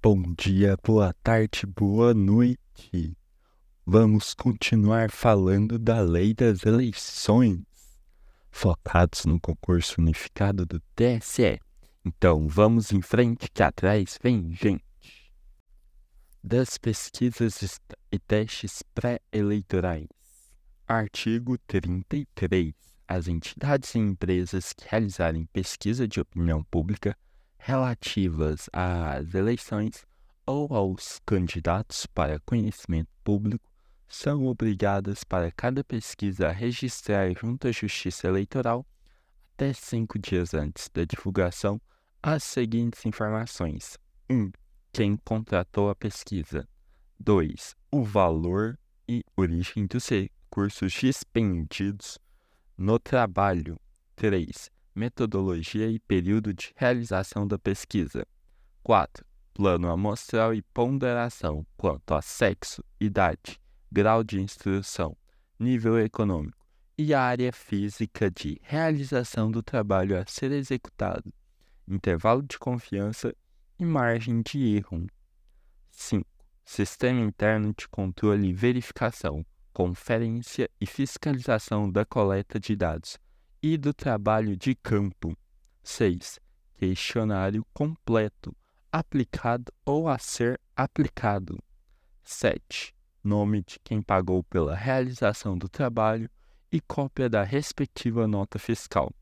Bom dia, boa tarde, boa noite. Vamos continuar falando da lei das eleições, focados no concurso unificado do TSE. Então vamos em frente que atrás vem gente. Das pesquisas e testes pré-eleitorais. Artigo 33. As entidades e empresas que realizarem pesquisa de opinião pública relativas às eleições ou aos candidatos para conhecimento público são obrigadas para cada pesquisa a registrar junto à Justiça Eleitoral, até cinco dias antes da divulgação, as seguintes informações: 1. Um, quem contratou a pesquisa. 2. O valor e origem dos recursos dispendidos no trabalho. 3 metodologia e período de realização da pesquisa. 4. Plano amostral e ponderação quanto a sexo, idade, grau de instrução, nível econômico e área física de realização do trabalho a ser executado, intervalo de confiança e margem de erro. 5. Sistema interno de controle e verificação, conferência e fiscalização da coleta de dados e do trabalho de campo. 6. Questionário completo, aplicado ou a ser aplicado. 7. Nome de quem pagou pela realização do trabalho e cópia da respectiva nota fiscal.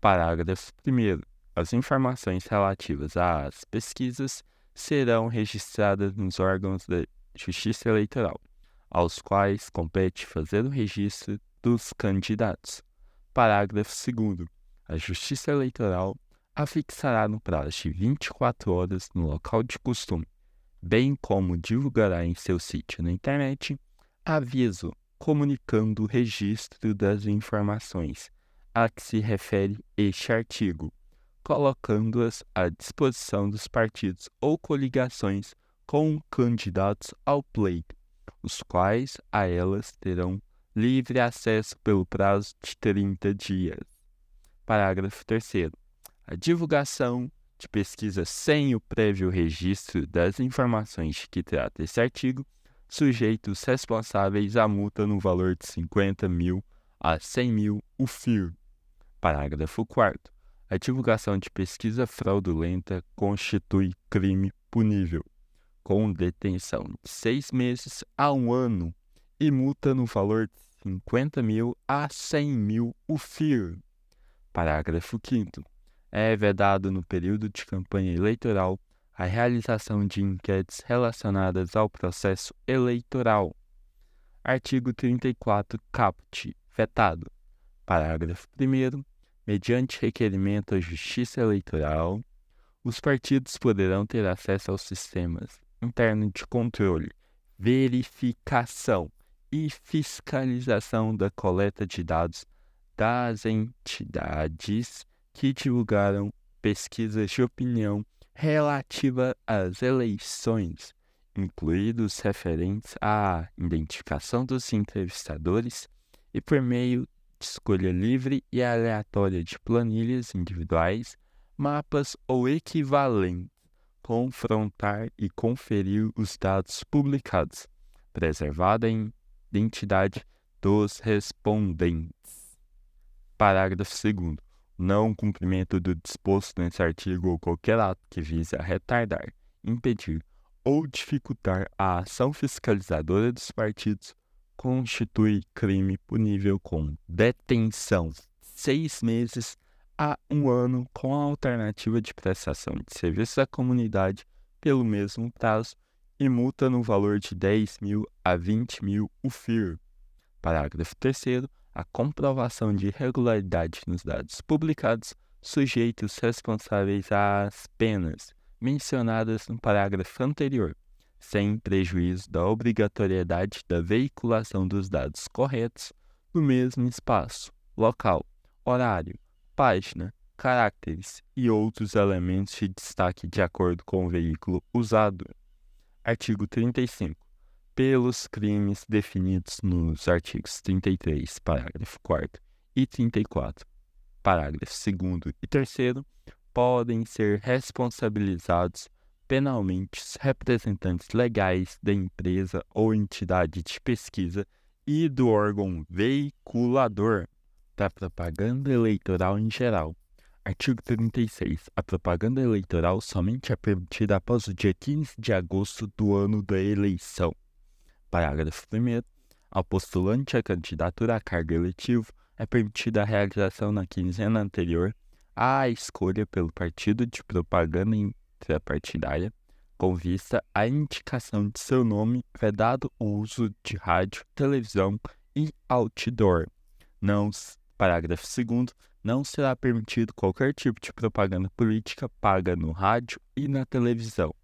Parágrafo 1. As informações relativas às pesquisas serão registradas nos órgãos da Justiça Eleitoral, aos quais compete fazer o registro dos candidatos. Parágrafo 2. A Justiça Eleitoral afixará no prazo de 24 horas no local de costume, bem como divulgará em seu sítio na internet aviso comunicando o registro das informações a que se refere este artigo, colocando-as à disposição dos partidos ou coligações com candidatos ao pleito, os quais a elas terão livre acesso pelo prazo de 30 dias. Parágrafo 3. A divulgação de pesquisa sem o prévio registro das informações de que trata esse artigo, sujeita os responsáveis a multa no valor de 50 mil a 100 mil UFIR. Parágrafo 4. A divulgação de pesquisa fraudulenta constitui crime punível, com detenção de seis meses a um ano e multa no valor de 50 mil a 100 mil UFIR. Parágrafo 5. É vedado no período de campanha eleitoral a realização de enquetes relacionadas ao processo eleitoral. Artigo 34, caput. Vetado. Parágrafo 1. Mediante requerimento à Justiça Eleitoral, os partidos poderão ter acesso aos sistemas internos de controle, verificação e fiscalização da coleta de dados das entidades que divulgaram pesquisas de opinião relativa às eleições, incluídos referentes à identificação dos entrevistadores e por meio de escolha livre e aleatória de planilhas individuais, mapas ou equivalentes, confrontar e conferir os dados publicados, preservada em identidade dos respondentes. Parágrafo 2. Não cumprimento do disposto nesse artigo ou qualquer ato que vise a retardar, impedir ou dificultar a ação fiscalizadora dos partidos constitui crime punível com detenção seis meses a um ano com a alternativa de prestação de serviços à comunidade pelo mesmo prazo e multa no valor de 10 mil a 20 mil UFIR. Parágrafo 3 a comprovação de irregularidade nos dados publicados sujeita os responsáveis às penas mencionadas no parágrafo anterior, sem prejuízo da obrigatoriedade da veiculação dos dados corretos no mesmo espaço, local, horário, página, caracteres e outros elementos de destaque de acordo com o veículo usado. Artigo 35. Pelos crimes definidos nos artigos 33, parágrafo 4 e 34, parágrafo 2 e 3, podem ser responsabilizados penalmente os representantes legais da empresa ou entidade de pesquisa e do órgão veiculador da propaganda eleitoral em geral. Artigo 36. A propaganda eleitoral somente é permitida após o dia 15 de agosto do ano da eleição. Parágrafo 1. Ao postulante à candidatura a cargo eletivo, é permitida a realização na quinzena anterior à escolha pelo partido de propaganda intrapartidária, com vista à indicação de seu nome, vedado o uso de rádio, televisão e outdoor. Não, parágrafo 2 não será permitido qualquer tipo de propaganda política paga no rádio e na televisão.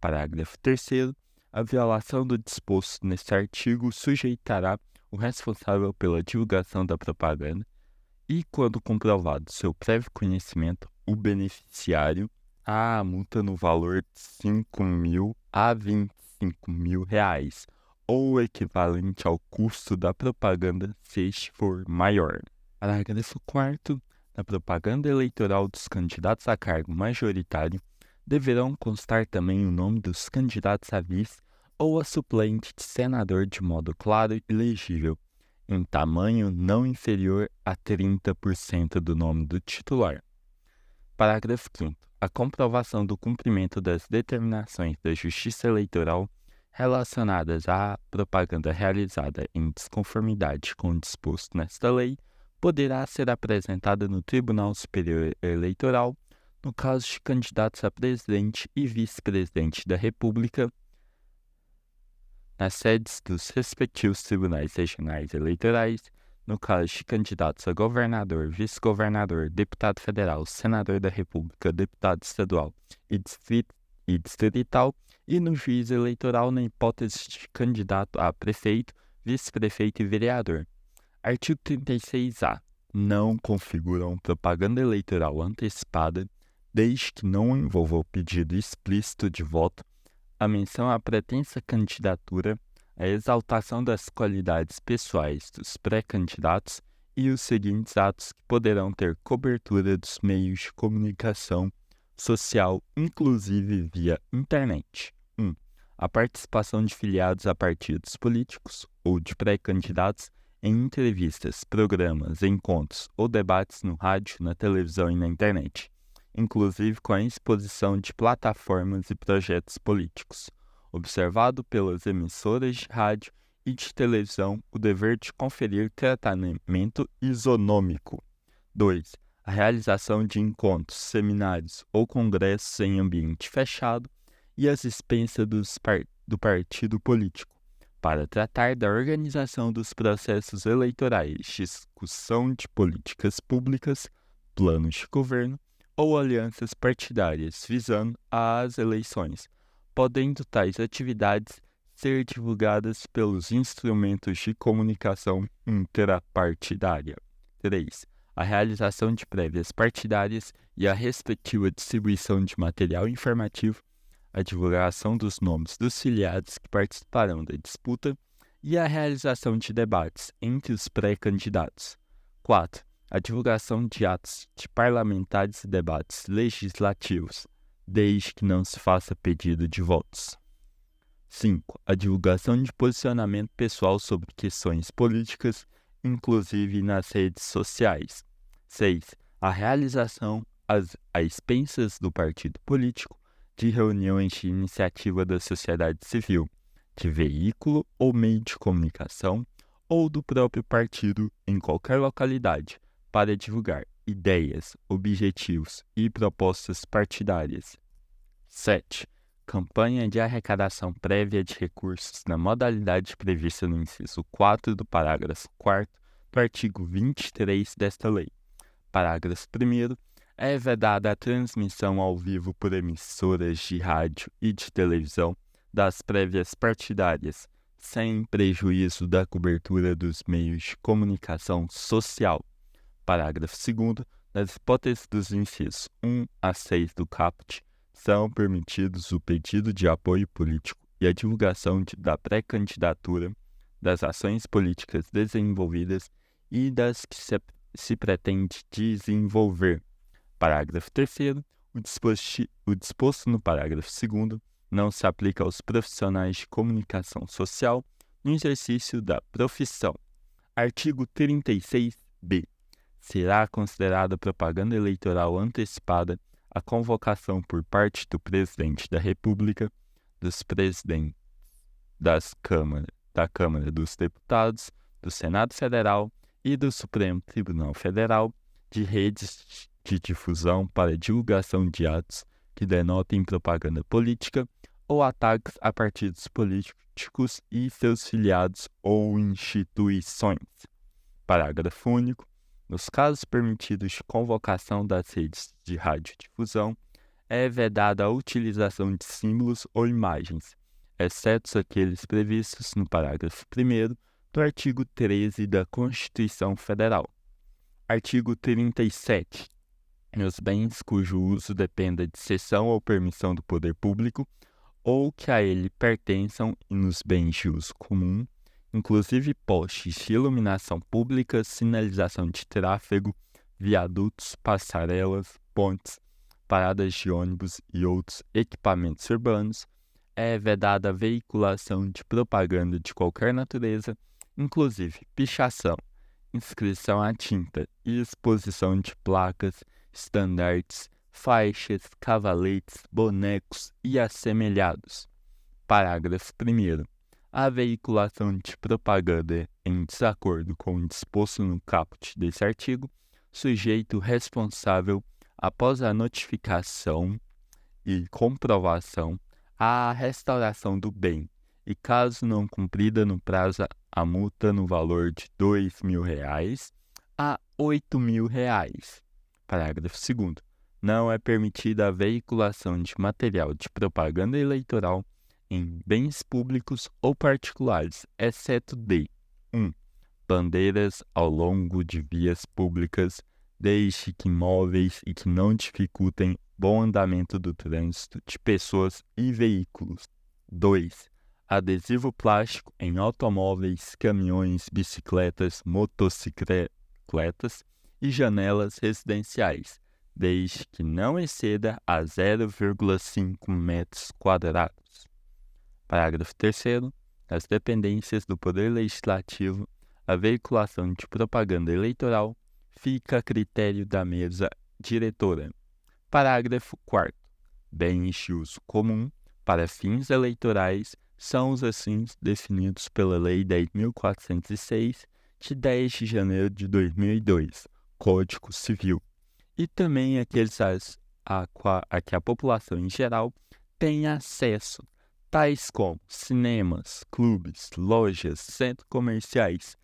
Parágrafo 3 a violação do disposto neste artigo sujeitará o responsável pela divulgação da propaganda e, quando comprovado seu prévio conhecimento, o beneficiário a multa no valor de 5 mil a 25 mil reais, ou equivalente ao custo da propaganda se for maior. Parágrafo 4 Na propaganda eleitoral dos candidatos a cargo majoritário, deverão constar também o nome dos candidatos a vice ou a suplente de senador de modo claro e legível, em tamanho não inferior a 30% do nome do titular. Parágrafo 5 A comprovação do cumprimento das determinações da Justiça Eleitoral relacionadas à propaganda realizada em desconformidade com o disposto nesta lei poderá ser apresentada no Tribunal Superior Eleitoral no caso de candidatos a presidente e vice-presidente da República nas sedes dos respectivos tribunais regionais eleitorais, no caso de candidatos a governador, vice-governador, deputado federal, senador da República, deputado estadual e, e distrital, e no juiz eleitoral na hipótese de candidato a prefeito, vice-prefeito e vereador. Artigo 36-A. Não configuram propaganda eleitoral antecipada, desde que não envolva o pedido explícito de voto a menção à pretensa candidatura, a exaltação das qualidades pessoais dos pré-candidatos e os seguintes atos que poderão ter cobertura dos meios de comunicação social, inclusive via internet. 1. Um, a participação de filiados a partidos políticos ou de pré-candidatos em entrevistas, programas, encontros ou debates no rádio, na televisão e na internet inclusive com a exposição de plataformas e projetos políticos. Observado pelas emissoras de rádio e de televisão o dever de conferir tratamento isonômico. 2. A realização de encontros, seminários ou congressos em ambiente fechado e as expensas do partido político, para tratar da organização dos processos eleitorais, discussão de políticas públicas, planos de governo ou alianças partidárias visando às eleições, podendo tais atividades ser divulgadas pelos instrumentos de comunicação intrapartidária. 3. A realização de prévias partidárias e a respectiva distribuição de material informativo, a divulgação dos nomes dos filiados que participarão da disputa e a realização de debates entre os pré-candidatos. 4 a divulgação de atos de parlamentares e debates legislativos, desde que não se faça pedido de votos. 5. A divulgação de posicionamento pessoal sobre questões políticas, inclusive nas redes sociais. 6. A realização, às, expensas do partido político, de reuniões de iniciativa da sociedade civil, de veículo ou meio de comunicação, ou do próprio partido em qualquer localidade, para divulgar ideias, objetivos e propostas partidárias. 7. Campanha de arrecadação prévia de recursos na modalidade prevista no inciso 4 do parágrafo 4 do artigo 23 desta lei. Parágrafo 1. É vedada a transmissão ao vivo por emissoras de rádio e de televisão das prévias partidárias, sem prejuízo da cobertura dos meios de comunicação social Parágrafo 2. Nas hipóteses dos incisos 1 a 6 do caput, são permitidos o pedido de apoio político e a divulgação de, da pré-candidatura, das ações políticas desenvolvidas e das que se, se pretende desenvolver. Parágrafo 3. O, o disposto no parágrafo 2 não se aplica aos profissionais de comunicação social no exercício da profissão. Artigo 36b. Será considerada propaganda eleitoral antecipada a convocação por parte do presidente da República, dos presidentes das Câmara, da Câmara dos Deputados, do Senado Federal e do Supremo Tribunal Federal de redes de difusão para divulgação de atos que denotem propaganda política ou ataques a partidos políticos e seus filiados ou instituições. Parágrafo único. Nos casos permitidos de convocação das redes de radiodifusão, é vedada a utilização de símbolos ou imagens, exceto aqueles previstos no parágrafo 1 do artigo 13 da Constituição Federal. Artigo 37. Nos bens cujo uso dependa de cessão ou permissão do poder público ou que a ele pertençam e nos bens de uso comum, inclusive postes de iluminação pública, sinalização de tráfego, viadutos, passarelas, pontes, paradas de ônibus e outros equipamentos urbanos, é vedada a veiculação de propaganda de qualquer natureza, inclusive pichação, inscrição à tinta e exposição de placas, estandartes, faixas, cavaletes, bonecos e assemelhados. Parágrafo 1 a veiculação de propaganda em desacordo com o disposto no caput desse artigo, sujeito responsável, após a notificação e comprovação, à restauração do bem, e caso não cumprida no prazo, a multa no valor de R$ 2.000 a R$ 8.000. Parágrafo 2 Não é permitida a veiculação de material de propaganda eleitoral em bens públicos ou particulares, exceto de 1. Um, bandeiras ao longo de vias públicas, desde que imóveis e que não dificultem bom andamento do trânsito de pessoas e veículos. 2. Adesivo plástico em automóveis, caminhões, bicicletas, motocicletas e janelas residenciais, desde que não exceda a 0,5 metros quadrados. Parágrafo 3. Nas dependências do Poder Legislativo, a veiculação de propaganda eleitoral fica a critério da mesa diretora. Parágrafo 4. Bens de uso comum para fins eleitorais são os assim definidos pela Lei 10.406, de 10 de janeiro de 2002, Código Civil, e também aqueles a, a, a que a população em geral tem acesso tais como cinemas, clubes, lojas, centros comerciais,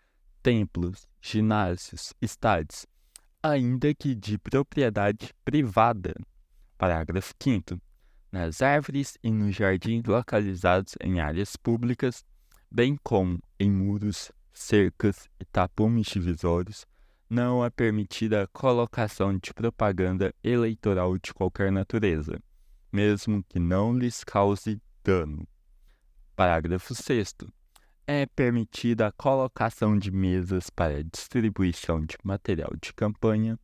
templos, ginásios, estádios, ainda que de propriedade privada. Parágrafo 5. Nas árvores e nos jardins localizados em áreas públicas, bem como em muros, cercas e tapumes divisórios, não é permitida a colocação de propaganda eleitoral de qualquer natureza, mesmo que não lhes cause dano. Parágrafo 6. É permitida a colocação de mesas para distribuição de material de campanha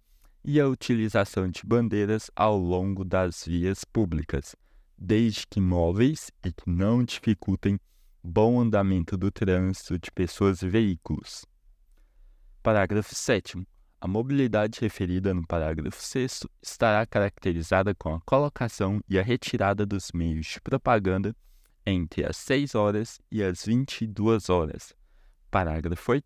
e a utilização de bandeiras ao longo das vias públicas, desde que móveis e que não dificultem bom andamento do trânsito de pessoas e veículos. Parágrafo 7. A mobilidade referida no parágrafo 6 estará caracterizada com a colocação e a retirada dos meios de propaganda entre as 6 horas e as 22 horas. Parágrafo 8.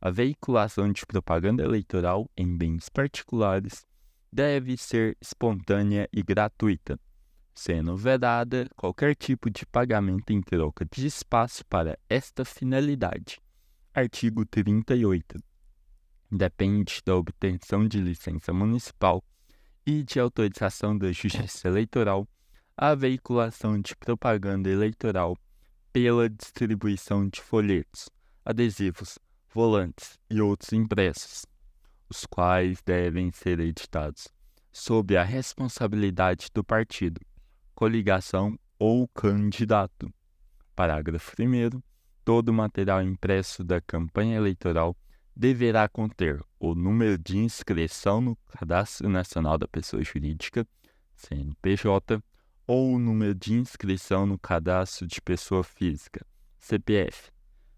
A veiculação de propaganda eleitoral em bens particulares deve ser espontânea e gratuita, sendo vedada qualquer tipo de pagamento em troca de espaço para esta finalidade. Artigo 38 depende da obtenção de licença municipal e de autorização da Justiça Eleitoral a veiculação de propaganda eleitoral pela distribuição de folhetos, adesivos, volantes e outros impressos, os quais devem ser editados sob a responsabilidade do partido, coligação ou candidato. Parágrafo 1. Todo material impresso da campanha eleitoral deverá conter o número de inscrição no Cadastro Nacional da Pessoa Jurídica, CNPJ, ou o número de inscrição no cadastro de pessoa física, CPF,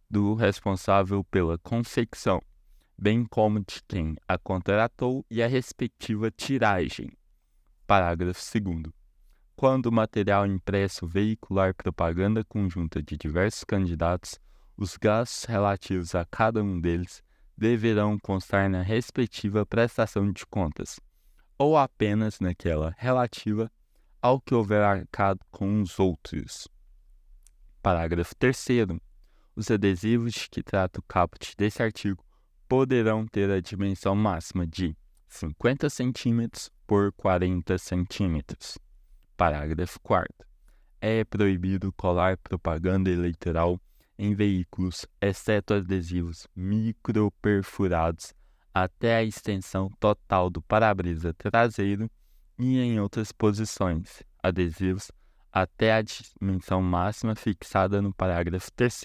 do responsável pela confecção, bem como de quem a contratou e a respectiva tiragem. Parágrafo 2. Quando o material impresso veicular propaganda conjunta de diversos candidatos, os gastos relativos a cada um deles deverão constar na respectiva prestação de contas, ou apenas naquela relativa ao que houver arcado com os outros. Parágrafo 3. Os adesivos de que trata o caput desse artigo poderão ter a dimensão máxima de 50 cm por 40 cm. Parágrafo 4. É proibido colar propaganda eleitoral em veículos, exceto adesivos microperfurados até a extensão total do para-brisa traseiro e em outras posições, adesivos até a dimensão máxima fixada no parágrafo 3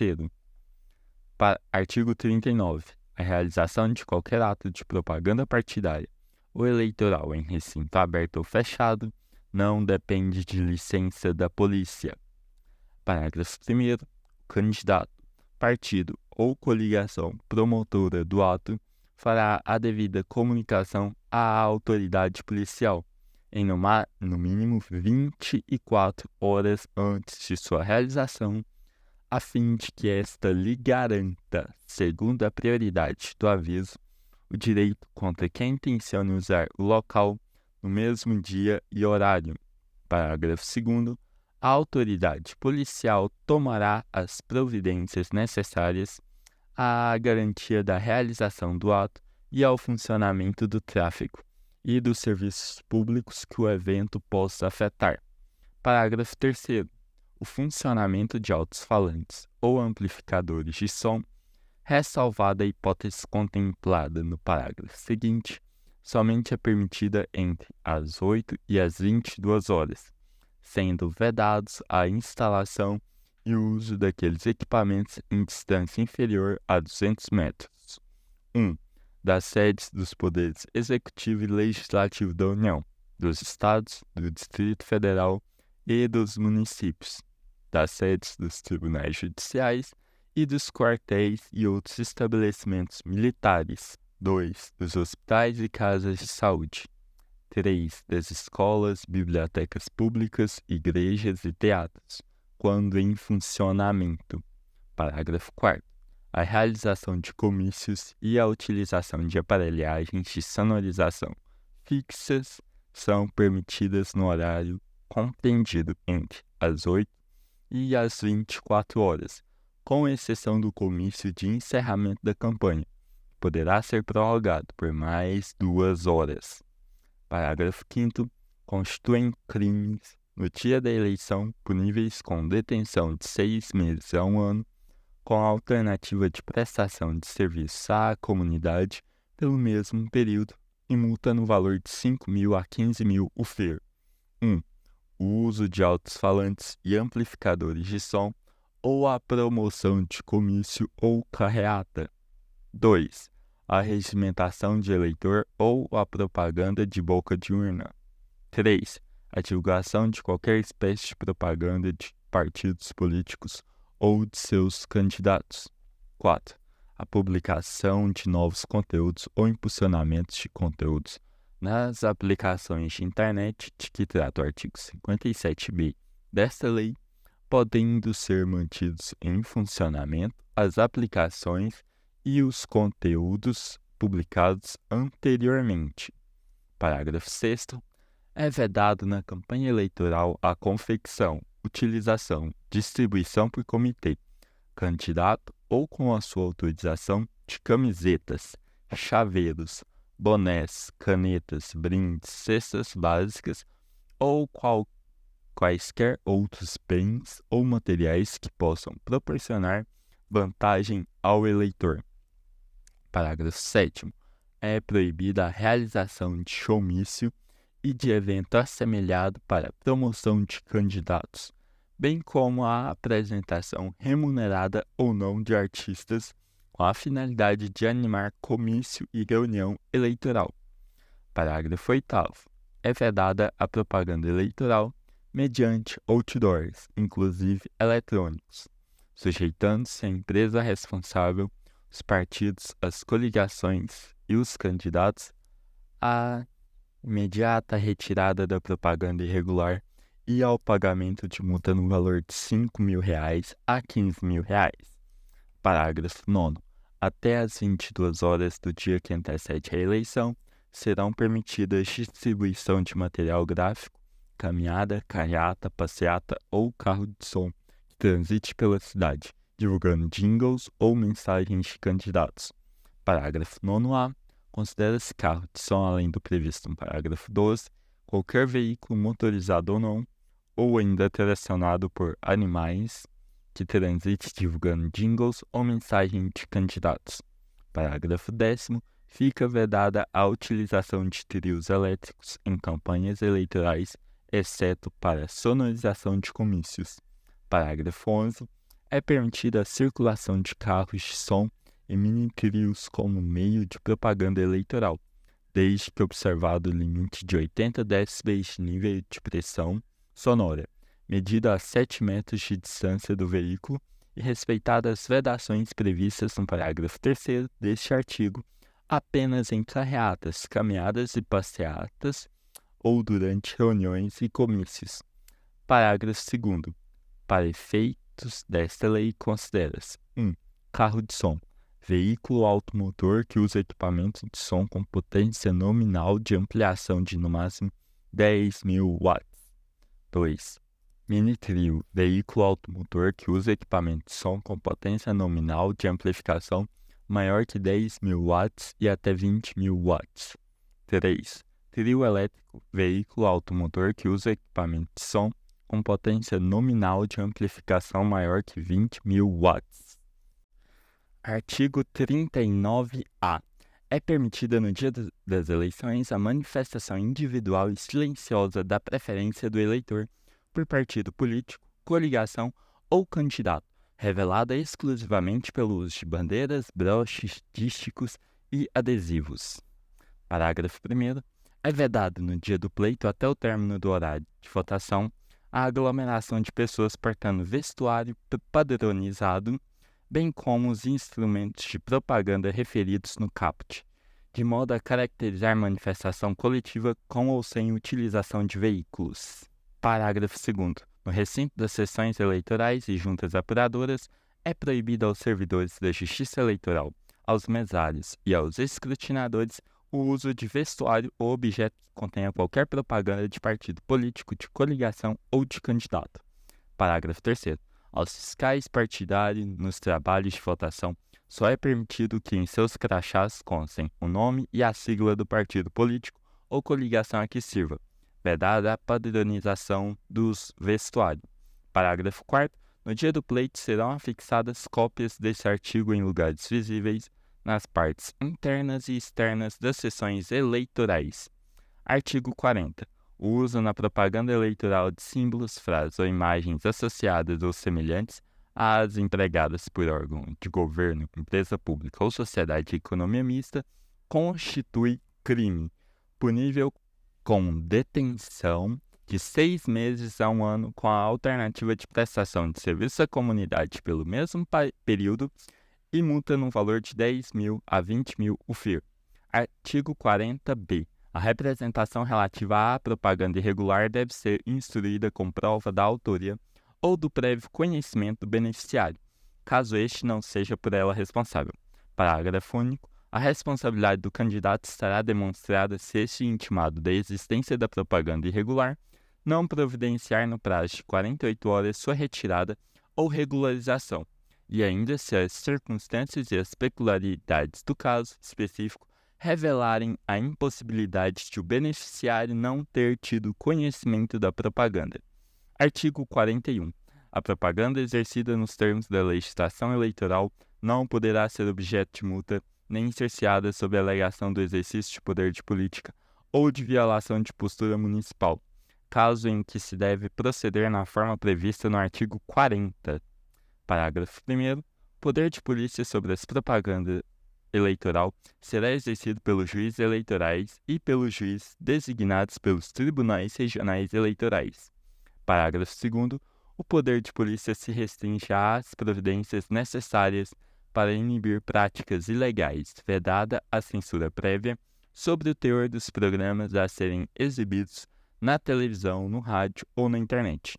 Artigo 39. A realização de qualquer ato de propaganda partidária ou eleitoral em recinto aberto ou fechado não depende de licença da polícia. Parágrafo 1 candidato, partido ou coligação promotora do ato fará a devida comunicação à autoridade policial em no, no mínimo 24 horas antes de sua realização, a fim de que esta lhe garanta, segundo a prioridade do aviso, o direito contra quem intencione usar o local no mesmo dia e horário. Parágrafo 2 a autoridade policial tomará as providências necessárias à garantia da realização do ato e ao funcionamento do tráfego e dos serviços públicos que o evento possa afetar. Parágrafo 3. O funcionamento de altos-falantes ou amplificadores de som, ressalvada a hipótese contemplada no parágrafo seguinte, somente é permitida entre as 8 e as 22 horas sendo vedados a instalação e o uso daqueles equipamentos em distância inferior a 200 metros. 1. Um, das sedes dos poderes executivo e legislativo da União, dos Estados, do Distrito Federal e dos municípios, das sedes dos tribunais judiciais e dos quartéis e outros estabelecimentos militares. 2. Dos hospitais e casas de saúde. 3. Das escolas, bibliotecas públicas, igrejas e teatros, quando em funcionamento. Parágrafo 4. A realização de comícios e a utilização de aparelhagens de sonorização fixas são permitidas no horário compreendido entre as 8 e as 24 horas, com exceção do comício de encerramento da campanha, poderá ser prorrogado por mais duas horas. Parágrafo 5 constituem crimes no dia da eleição puníveis com detenção de seis meses a um ano, com a alternativa de prestação de serviços à comunidade pelo mesmo período e multa no valor de 5 mil a 15 mil UFER. 1. Um, o uso de altos falantes e amplificadores de som ou a promoção de comício ou carreata. 2 a regimentação de eleitor ou a propaganda de boca de urna. 3. A divulgação de qualquer espécie de propaganda de partidos políticos ou de seus candidatos. 4. A publicação de novos conteúdos ou impulsionamentos de conteúdos nas aplicações de internet de que trata o artigo 57b desta lei, podendo ser mantidos em funcionamento as aplicações e os conteúdos publicados anteriormente. Parágrafo 6. É vedado na campanha eleitoral a confecção, utilização, distribuição por comitê, candidato ou com a sua autorização de camisetas, chaveiros, bonés, canetas, brindes, cestas básicas ou qual, quaisquer outros bens ou materiais que possam proporcionar vantagem ao eleitor Parágrafo 7. É proibida a realização de showmício e de evento assemelhado para promoção de candidatos, bem como a apresentação remunerada ou não de artistas com a finalidade de animar comício e reunião eleitoral. Parágrafo 8. é vedada a propaganda eleitoral mediante outdoors, inclusive eletrônicos, sujeitando-se a empresa responsável, os partidos, as coligações e os candidatos à imediata retirada da propaganda irregular e ao pagamento de multa no valor de 5 mil reais a 15 mil reais. Parágrafo 9. Até às 22 horas do dia que antecede a eleição, serão permitidas distribuição de material gráfico, caminhada, carreata, passeata ou carro de som que transite pela cidade, divulgando jingles ou mensagens de candidatos. Parágrafo 9a. Considera-se carro de som, além do previsto no parágrafo 12, qualquer veículo motorizado ou não, ou ainda tracionado por animais, que transite divulgando jingles ou mensagens de candidatos. Parágrafo 10 fica vedada a utilização de trios elétricos em campanhas eleitorais, exceto para sonorização de comícios. Parágrafo 11. É permitida a circulação de carros de som e mini-trios como meio de propaganda eleitoral, desde que observado o limite de 80 dB de nível de pressão sonora, medida a 7 metros de distância do veículo e respeitadas as vedações previstas no parágrafo 3 deste artigo apenas em carreatas, caminhadas e passeatas ou durante reuniões e comícios. Parágrafo 2. Para desta lei, considera-se 1. Um, carro de som. Veículo automotor que usa equipamento de som com potência nominal de ampliação de no máximo 10 mil watts. 2. Mini trio. Veículo automotor que usa equipamento de som com potência nominal de amplificação maior que 10 mil watts e até 20 mil watts. 3. Trio elétrico, veículo automotor que usa equipamento de som com potência nominal de amplificação maior que 20 mil watts. Artigo 39A. É permitida no dia das eleições a manifestação individual e silenciosa da preferência do eleitor por partido político, coligação ou candidato revelada exclusivamente pelo uso de bandeiras, broches dísticos e adesivos. Parágrafo 1. É vedado no dia do pleito até o término do horário de votação a aglomeração de pessoas portando vestuário padronizado, bem como os instrumentos de propaganda referidos no caput, de modo a caracterizar manifestação coletiva com ou sem utilização de veículos. Parágrafo 2. No recinto das sessões eleitorais e juntas apuradoras, é proibido aos servidores da Justiça Eleitoral, aos mesários e aos escrutinadores o uso de vestuário ou objeto que contenha qualquer propaganda de partido político, de coligação ou de candidato. Parágrafo 3. Aos fiscais partidários nos trabalhos de votação, só é permitido que em seus crachás constem o nome e a sigla do partido político ou coligação a que sirva, vedada a padronização dos vestuários. Parágrafo 4 No dia do pleito serão afixadas cópias desse artigo em lugares visíveis nas partes internas e externas das sessões eleitorais. Artigo 40. O uso na propaganda eleitoral de símbolos, frases ou imagens associadas ou semelhantes às empregadas por órgão de governo, empresa pública ou sociedade de economia mista constitui crime, punível com detenção de seis meses a um ano com a alternativa de prestação de serviço à comunidade pelo mesmo período e multa no valor de 10 mil a 20 mil o FIR. Artigo 40b. A representação relativa à propaganda irregular deve ser instruída com prova da autoria ou do prévio conhecimento do beneficiário, caso este não seja por ela responsável. Parágrafo único. A responsabilidade do candidato estará demonstrada se este intimado da existência da propaganda irregular não providenciar no prazo de 48 horas sua retirada ou regularização, e ainda se as circunstâncias e as peculiaridades do caso específico revelarem a impossibilidade de o beneficiário não ter tido conhecimento da propaganda. Artigo 41. A propaganda exercida nos termos da legislação eleitoral não poderá ser objeto de multa nem cerceada sob a alegação do exercício de poder de política ou de violação de postura municipal, caso em que se deve proceder na forma prevista no artigo 40. Parágrafo 1. Poder de polícia sobre as propagandas eleitoral será exercido pelos juízes eleitorais e pelos juízes designados pelos tribunais regionais eleitorais. Parágrafo 2. O poder de polícia se restringe às providências necessárias para inibir práticas ilegais, vedada a censura prévia sobre o teor dos programas a serem exibidos na televisão, no rádio ou na internet.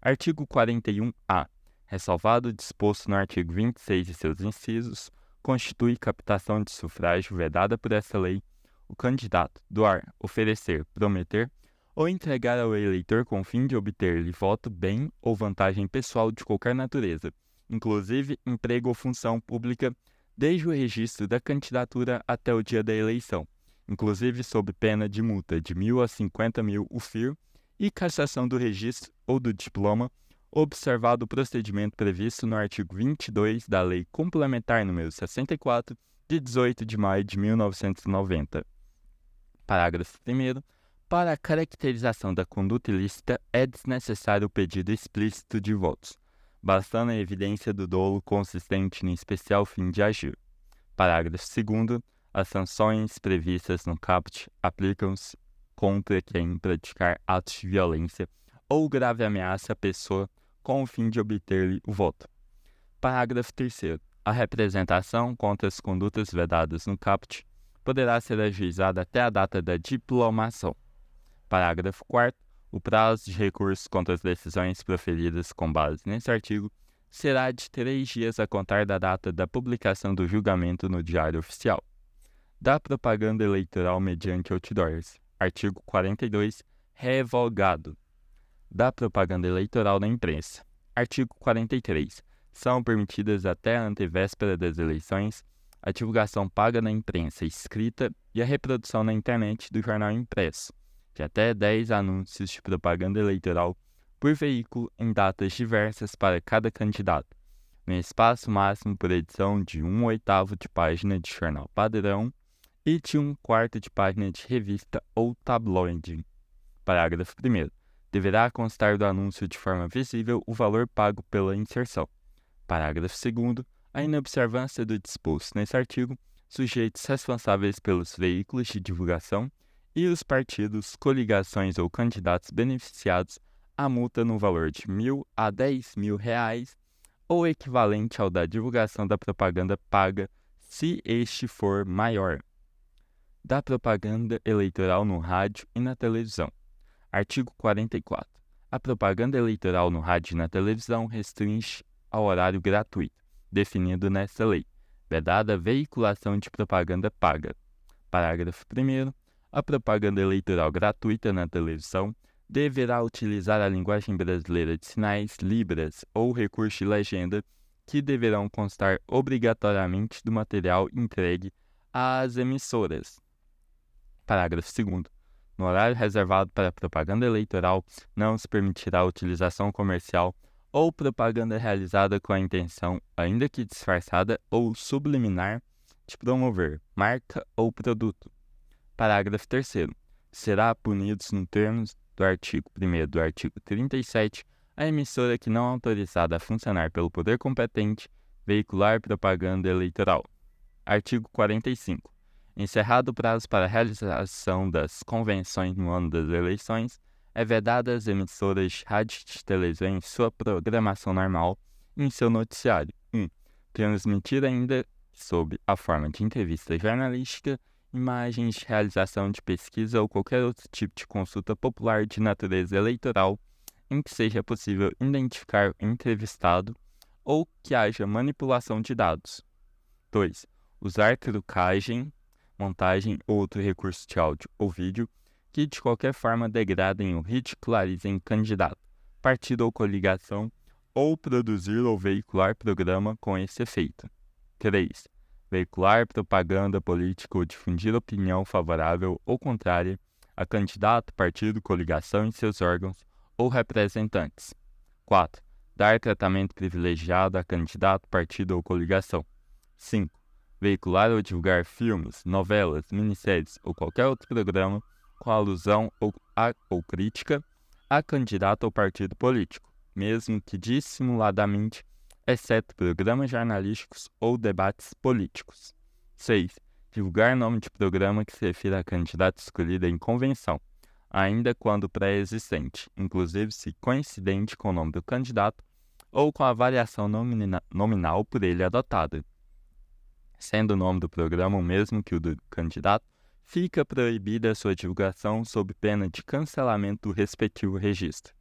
Artigo 41-A. Ressalvado o disposto no artigo 26 e seus incisos, constitui captação de sufrágio vedada por essa lei o candidato doar, oferecer, prometer ou entregar ao eleitor com o fim de obter-lhe voto, bem ou vantagem pessoal de qualquer natureza, inclusive emprego ou função pública, desde o registro da candidatura até o dia da eleição, inclusive sob pena de multa de mil a cinquenta mil UFIR e cassação do registro ou do diploma, observado o procedimento previsto no artigo 22 da Lei Complementar nº 64, de 18 de maio de 1990. Parágrafo 1 Para a caracterização da conduta ilícita é desnecessário o pedido explícito de votos, bastando a evidência do dolo consistente no especial fim de agir. Parágrafo 2 As sanções previstas no caput aplicam-se contra quem praticar atos de violência ou grave ameaça à pessoa com o fim de obter-lhe o voto. Parágrafo 3 A representação contra as condutas vedadas no caput poderá ser ajuizada até a data da diplomação. Parágrafo 4 o prazo de recurso contra as decisões proferidas com base nesse artigo será de três dias a contar da data da publicação do julgamento no Diário Oficial. Da propaganda eleitoral mediante outdoors. Artigo 42. Revogado. Da propaganda eleitoral na imprensa. Artigo 43. São permitidas até a antevéspera das eleições a divulgação paga na imprensa escrita e a reprodução na internet do jornal impresso de até 10 anúncios de propaganda eleitoral por veículo em datas diversas para cada candidato, no espaço máximo por edição de um oitavo de página de jornal padrão e de um quarto de página de revista ou tabloide. Parágrafo 1. Deverá constar do anúncio de forma visível o valor pago pela inserção. Parágrafo 2. A inobservância do disposto nesse artigo, sujeitos responsáveis pelos veículos de divulgação e os partidos, coligações ou candidatos beneficiados a multa no valor de mil a dez mil reais ou equivalente ao da divulgação da propaganda paga, se este for maior. Da propaganda eleitoral no rádio e na televisão. Artigo 44. A propaganda eleitoral no rádio e na televisão restringe ao horário gratuito, definido nesta lei, vedada a veiculação de propaganda paga. Parágrafo 1 a propaganda eleitoral gratuita na televisão deverá utilizar a linguagem brasileira de sinais, libras ou recurso de legenda, que deverão constar obrigatoriamente do material entregue às emissoras. Parágrafo 2. No horário reservado para propaganda eleitoral, não se permitirá a utilização comercial ou propaganda realizada com a intenção, ainda que disfarçada ou subliminar, de promover marca ou produto Parágrafo 3 Será punidos nos termos do artigo 1 do artigo 37 a emissora que não autorizada a funcionar pelo poder competente veicular propaganda eleitoral. Artigo 45. Encerrado o prazo para a realização das convenções no ano das eleições, é vedada às emissoras de rádio e televisão em sua programação normal e em seu noticiário 1. Um, transmitir ainda sob a forma de entrevista jornalística imagens, realização de pesquisa ou qualquer outro tipo de consulta popular de natureza eleitoral em que seja possível identificar o entrevistado ou que haja manipulação de dados. 2. Usar trucagem, montagem ou outro recurso de áudio ou vídeo que de qualquer forma degradem ou ridicularizem candidato, partido ou coligação, ou produzir ou veicular programa com esse efeito. 3 veicular propaganda política ou difundir opinião favorável ou contrária a candidato, partido, coligação e seus órgãos ou representantes. 4. Dar tratamento privilegiado a candidato, partido ou coligação. 5. Veicular ou divulgar filmes, novelas, minisséries ou qualquer outro programa com alusão ou, a, ou crítica a candidato ou partido político, mesmo que dissimuladamente exceto programas jornalísticos ou debates políticos. 6. Divulgar nome de programa que se refira a candidato escolhido em convenção, ainda quando pré-existente, inclusive se coincidente com o nome do candidato ou com a variação nomina nominal por ele adotada. Sendo o nome do programa o mesmo que o do candidato, fica proibida sua divulgação sob pena de cancelamento do respectivo registro.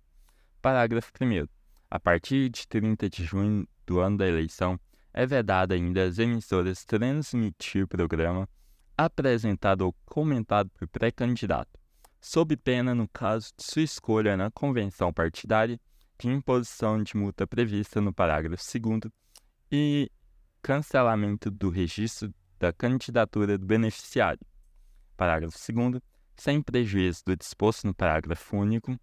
Parágrafo 1. A partir de 30 de junho do ano da eleição, é vedada ainda às emissoras transmitir programa apresentado ou comentado por pré-candidato, sob pena, no caso de sua escolha na convenção partidária, de imposição de multa prevista no parágrafo 2 e cancelamento do registro da candidatura do beneficiário. Parágrafo 2 sem prejuízo do disposto no parágrafo único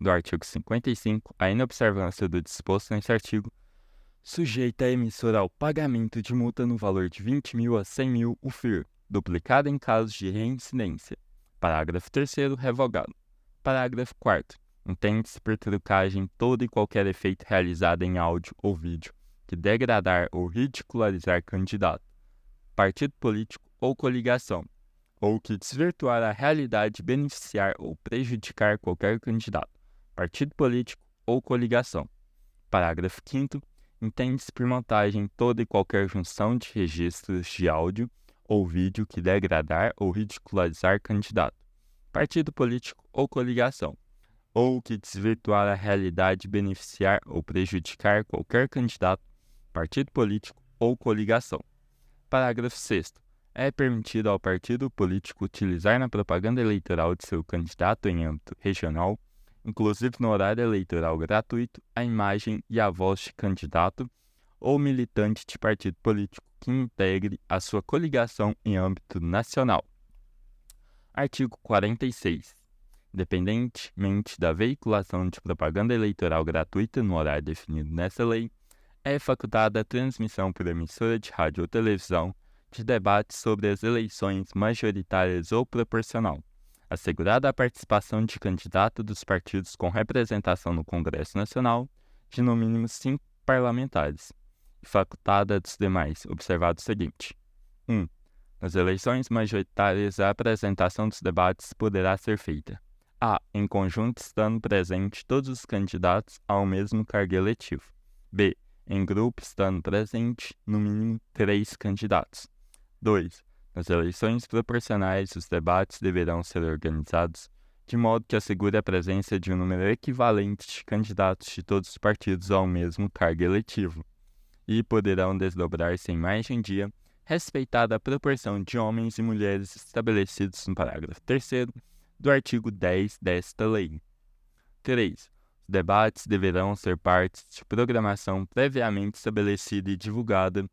do artigo 55, a inobservância do disposto neste artigo sujeita a emissora ao pagamento de multa no valor de 20 mil a 100 mil UFIR, duplicada em casos de reincidência. Parágrafo 3 revogado. Parágrafo 4 Entende-se por trucagem todo e qualquer efeito realizado em áudio ou vídeo que degradar ou ridicularizar candidato, partido político ou coligação, ou que desvirtuar a realidade, beneficiar ou prejudicar qualquer candidato, partido político ou coligação. Parágrafo 5 entende-se por montagem toda e qualquer junção de registros de áudio ou vídeo que degradar ou ridicularizar candidato, partido político ou coligação, ou que desvirtuar a realidade, beneficiar ou prejudicar qualquer candidato, partido político ou coligação. Parágrafo 6. É permitido ao partido político utilizar na propaganda eleitoral de seu candidato em âmbito regional inclusive no horário eleitoral gratuito, a imagem e a voz de candidato ou militante de partido político que integre a sua coligação em âmbito nacional. Artigo 46. Independentemente da veiculação de propaganda eleitoral gratuita no horário definido nessa lei, é facultada a transmissão por emissora de rádio ou televisão de debates sobre as eleições majoritárias ou proporcional, assegurada a participação de candidato dos partidos com representação no Congresso Nacional de no mínimo cinco parlamentares, e facultada dos demais, observado o seguinte: 1. Um, nas eleições majoritárias, a apresentação dos debates poderá ser feita a. em conjunto estando presente todos os candidatos ao mesmo cargo eletivo, b. em grupo estando presente no mínimo três candidatos. 2. Nas eleições proporcionais, os debates deverão ser organizados de modo que assegure a presença de um número equivalente de candidatos de todos os partidos ao mesmo cargo eletivo, e poderão desdobrar-se em mais de um dia, respeitada a proporção de homens e mulheres estabelecidos no parágrafo 3 do artigo 10 desta lei. 3. Debates deverão ser partes de programação previamente estabelecida e divulgada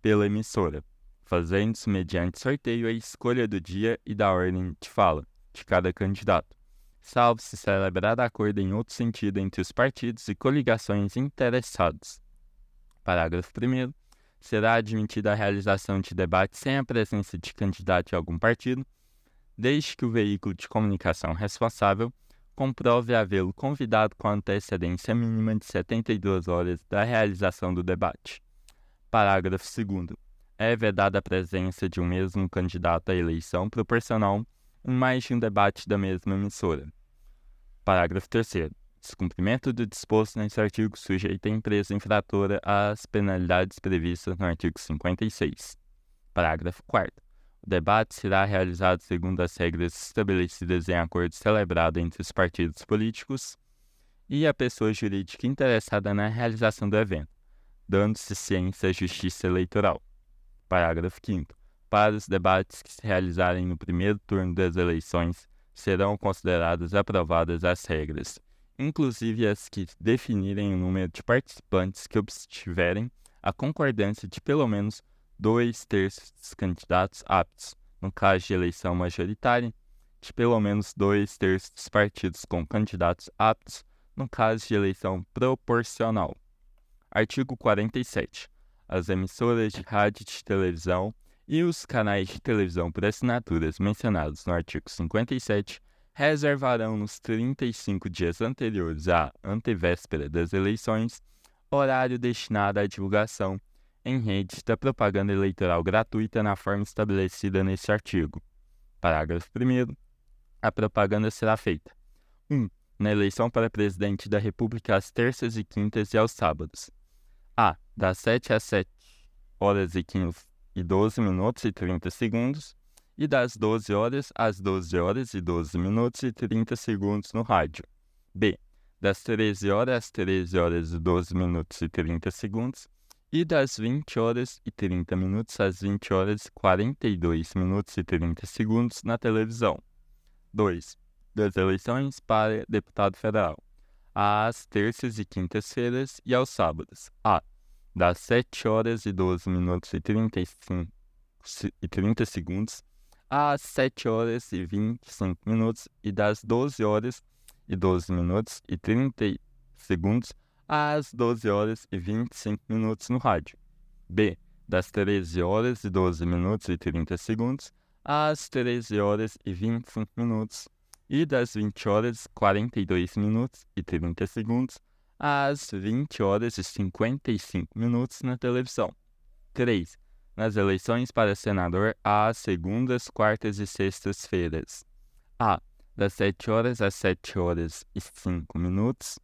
pela emissora fazendo-se mediante sorteio a escolha do dia e da ordem de fala de cada candidato, salvo se celebrar acordo em outro sentido entre os partidos e coligações interessados. Parágrafo 1. Será admitida a realização de debate sem a presença de candidato de algum partido, desde que o veículo de comunicação responsável comprove havê-lo convidado com antecedência mínima de 72 horas da realização do debate. Parágrafo 2 é vedada a presença de um mesmo candidato à eleição proporcional em mais de um debate da mesma emissora. Parágrafo 3. Descumprimento do disposto neste artigo sujeita a empresa infratora às penalidades previstas no artigo 56. Parágrafo 4. O debate será realizado segundo as regras estabelecidas em acordo celebrado entre os partidos políticos e a pessoa jurídica interessada na realização do evento, dando-se ciência à justiça eleitoral. Parágrafo 5. Para os debates que se realizarem no primeiro turno das eleições, serão consideradas aprovadas as regras, inclusive as que definirem o número de participantes que obtiverem a concordância de pelo menos dois terços dos candidatos aptos, no caso de eleição majoritária, de pelo menos dois terços dos partidos com candidatos aptos, no caso de eleição proporcional. Artigo 47 as emissoras de rádio e de televisão e os canais de televisão por assinaturas mencionados no artigo 57 reservarão nos 35 dias anteriores à antevéspera das eleições horário destinado à divulgação em redes da propaganda eleitoral gratuita na forma estabelecida neste artigo. Parágrafo 1. A propaganda será feita: 1. na eleição para presidente da República às terças e quintas e aos sábados. A. Das 7 às 7 horas e 15 e 12 minutos e 30 segundos e das 12 horas às 12 horas e 12 minutos e 30 segundos no rádio. B. Das 13 horas às 13 horas e 12 minutos e 30 segundos e das 20 horas e 30 minutos às 20 horas e 42 minutos e 30 segundos na televisão. 2. Das eleições para deputado federal, às terças e quintas-feiras e aos sábados. A. Das 7 horas e 12 minutos e 35 e 30 segundos às 7 horas e 25 minutos e das 12 horas e 12 minutos e 30 segundos às 12 horas e 25 minutos no rádio. B. Das 13 horas e 12 minutos e 30 segundos às 13 horas e 25 minutos e das 20 horas e 42 minutos e 30 segundos às 20 horas e 55 minutos na televisão. 3 nas eleições para senador às segundas, quartas e sextas-feiras. A. Das 7 horas às 7 horas e 5 minutos.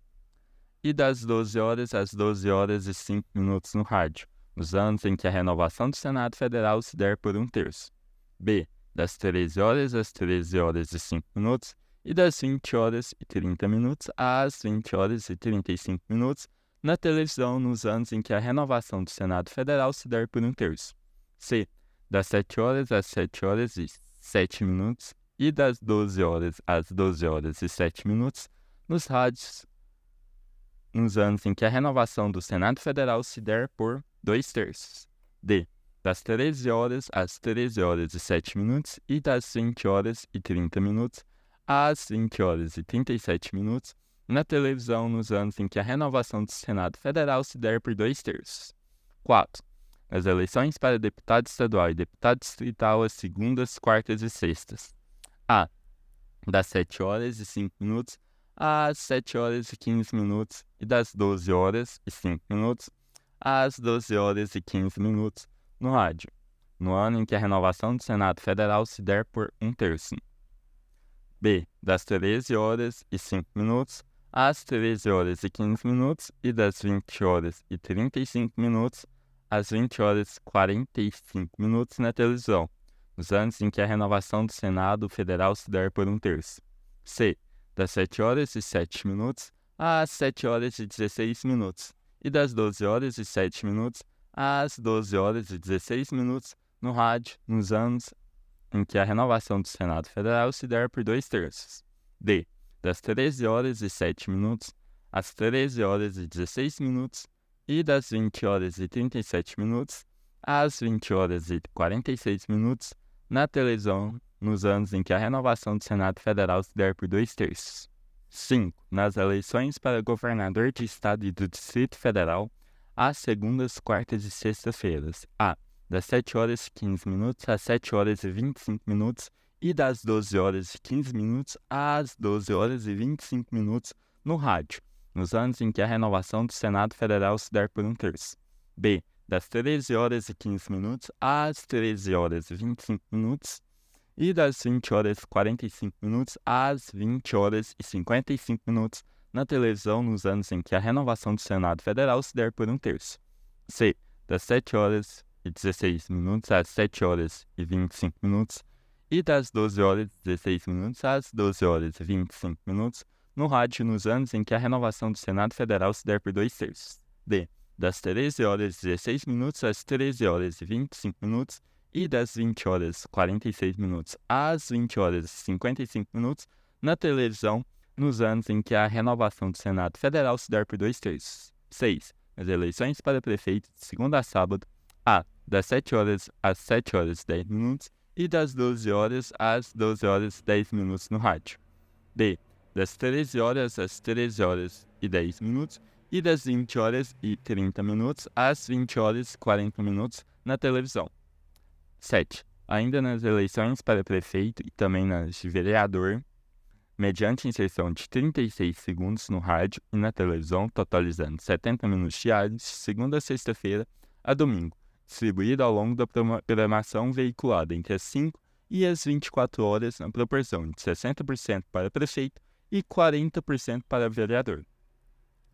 E das 12 horas às 12 horas e 5 minutos no rádio, nos anos em que a renovação do Senado Federal se der por um terço. B. Das 13 horas às 13 horas e 5 minutos. E das 20 horas e 30 minutos às 20 horas e 35 minutos na televisão nos anos em que a renovação do Senado Federal se der por um terço. C. Das 7 horas às 7 horas e 7 minutos e das 12 horas às 12 horas e 7 minutos nos rádios nos anos em que a renovação do Senado Federal se der por dois terços. D. Das 13 horas às 13 horas e 7 minutos e das 20 horas e 30 minutos às 20 horas e 37 minutos na televisão nos anos em que a renovação do Senado Federal se der por dois terços. 4 as eleições para deputado estadual e deputado distrital às segundas, quartas e sextas. A. Das 7 horas e 5 minutos às 7 horas e 15 minutos e das 12 horas e 5 minutos às 12 horas e 15 minutos no rádio, no ano em que a renovação do Senado Federal se der por um terço. B. Das 13 horas e 5 minutos às 13 horas e 15 minutos e das 20 horas e 35 minutos às 20 horas e 45 minutos na televisão, nos anos em que a renovação do Senado Federal se der por um terço. C. Das 7 horas e 7 minutos às 7 horas e 16 minutos. E das 12 horas e 7 minutos às 12 horas e 16 minutos no rádio, nos anos em que a renovação do Senado Federal se der por dois terços. D. Das 13 horas e 7 minutos às 13 horas e 16 minutos e das 20 horas e 37 minutos às 20 horas e 46 minutos na televisão nos anos em que a renovação do Senado Federal se der por dois terços. 5. Nas eleições para governador de Estado e do Distrito Federal, às segundas, quartas e sextas-feiras. A. Das 7 horas e 15 minutos às 7 horas e 25 minutos e das 12 horas e 15 minutos às 12 horas e 25 minutos no rádio nos anos em que a renovação do Senado Federal se der por um terço. B. Das 13 horas e 15 minutos às 13 horas e 25 minutos e das 20 horas e 45 minutos às 20 horas e 55 minutos na televisão nos anos em que a renovação do Senado Federal se der por um terço. C. Das 7 horas e 16 minutos às 7 horas e 25 minutos e das 12 horas e 16 minutos às 12 horas e 25 minutos no rádio nos anos em que a renovação do Senado Federal se der por dois terços. D. Das 13 horas e 16 minutos às 13 horas e 25 minutos e das 20 horas e 46 minutos às 20 horas e 55 minutos na televisão nos anos em que a renovação do Senado Federal se der por dois terços. 6. As eleições para prefeito de segunda a sábado, A. Das 7 horas às 7 horas e 10 minutos e das 12 horas às 12 horas e 10 minutos no rádio. B das 13 horas às 13 horas e 10 minutos e das 20 horas e 30 minutos às 20 horas e 40 minutos na televisão. 7. Ainda nas eleições para prefeito e também nas de vereador, mediante inserção de 36 segundos no rádio e na televisão, totalizando 70 minutos diários, segunda a sexta-feira, a domingo, distribuído ao longo da programação veiculada entre as 5 e as 24 horas na proporção de 60% para prefeito e 40% para vereador.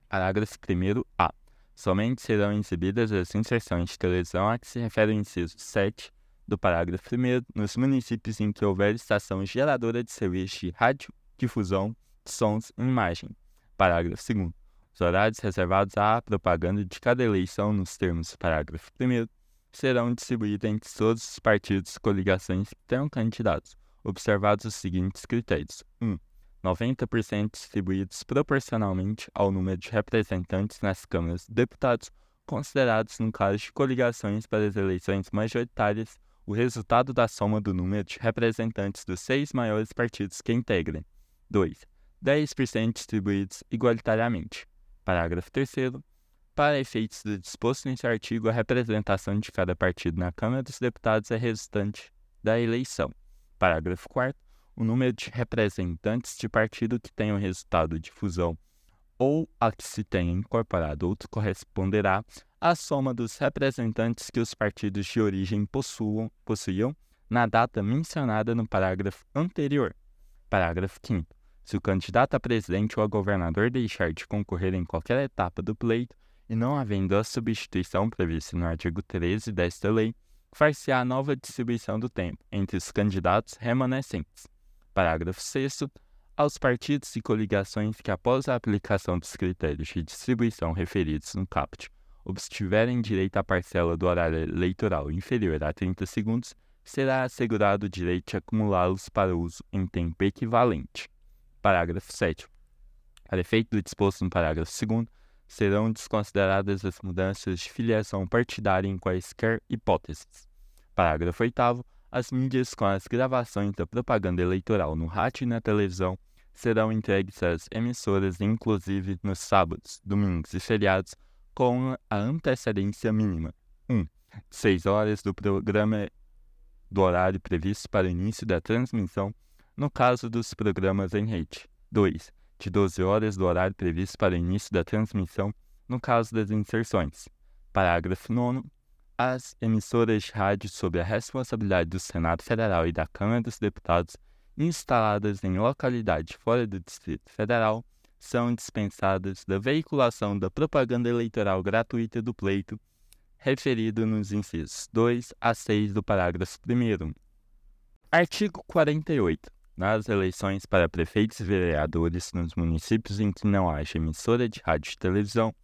Parágrafo 1a. Somente serão exibidas as inserções de televisão a que se refere o inciso 7 do parágrafo 1 nos municípios em que houver estação geradora de serviço de radiodifusão de sons e imagem. Parágrafo 2 Os horários reservados à propaganda de cada eleição nos termos do parágrafo 1 serão distribuídos entre todos os partidos e coligações que tenham candidatos, observados os seguintes critérios. 1. Um, 90% distribuídos proporcionalmente ao número de representantes nas câmaras de deputados, considerados no caso de coligações para as eleições majoritárias o resultado da soma do número de representantes dos seis maiores partidos que integrem. 2. 10% distribuídos igualitariamente. Parágrafo 3 Para efeitos do disposto neste artigo, a representação de cada partido na Câmara dos Deputados é resultante da eleição. Parágrafo 4 O número de representantes de partido que tenham resultado de fusão ou a que se tenha incorporado outro corresponderá à soma dos representantes que os partidos de origem possuam, possuíam na data mencionada no parágrafo anterior. Parágrafo 5 Se o candidato a presidente ou a governador deixar de concorrer em qualquer etapa do pleito e não havendo a substituição prevista no artigo 13 desta lei, far-se-á nova distribuição do tempo entre os candidatos remanescentes. Parágrafo 6 aos partidos e coligações que, após a aplicação dos critérios de distribuição referidos no CAPT, obtiverem direito à parcela do horário eleitoral inferior a 30 segundos, será assegurado o direito de acumulá-los para uso em tempo equivalente. Parágrafo 7. Para efeito do disposto no parágrafo 2, serão desconsideradas as mudanças de filiação partidária em quaisquer hipóteses. Parágrafo 8 as mídias com as gravações da propaganda eleitoral no rádio e na televisão serão entregues às emissoras, inclusive nos sábados, domingos e feriados, com a antecedência mínima. 1. Um, 6 horas do programa do horário previsto para o início da transmissão, no caso dos programas em rede. 2. De 12 horas do horário previsto para o início da transmissão, no caso das inserções. Parágrafo 9 as emissoras de rádio sob a responsabilidade do Senado Federal e da Câmara dos Deputados instaladas em localidade fora do Distrito Federal são dispensadas da veiculação da propaganda eleitoral gratuita do pleito referido nos incisos 2 a 6 do parágrafo 1 Artigo 48. Nas eleições para prefeitos e vereadores nos municípios em que não haja emissora de rádio e televisão,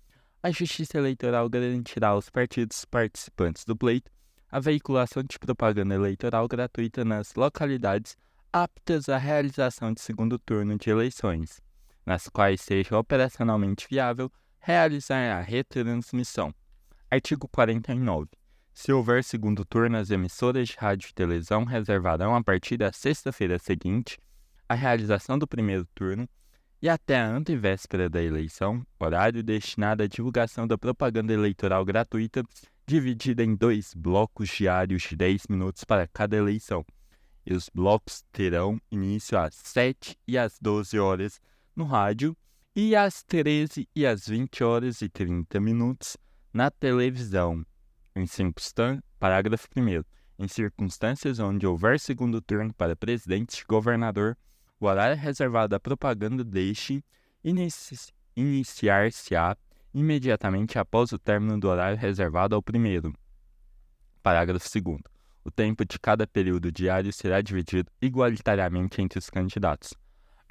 a Justiça Eleitoral garantirá aos partidos participantes do pleito a veiculação de propaganda eleitoral gratuita nas localidades aptas à realização de segundo turno de eleições, nas quais seja operacionalmente viável realizar a retransmissão. Artigo 49. Se houver segundo turno, as emissoras de rádio e televisão reservarão a partir da sexta-feira seguinte a realização do primeiro turno e até a antevéspera da eleição, horário destinado à divulgação da propaganda eleitoral gratuita, dividida em dois blocos diários de 10 minutos para cada eleição. E os blocos terão início às 7 e às 12 horas no rádio e às 13 e às 20 horas e 30 minutos na televisão. Em circunstâncias, parágrafo 1 em circunstâncias onde houver segundo turno para presidente governador, o horário reservado à propaganda deixe inici iniciar-se-á imediatamente após o término do horário reservado ao primeiro. Parágrafo 2. O tempo de cada período diário será dividido igualitariamente entre os candidatos.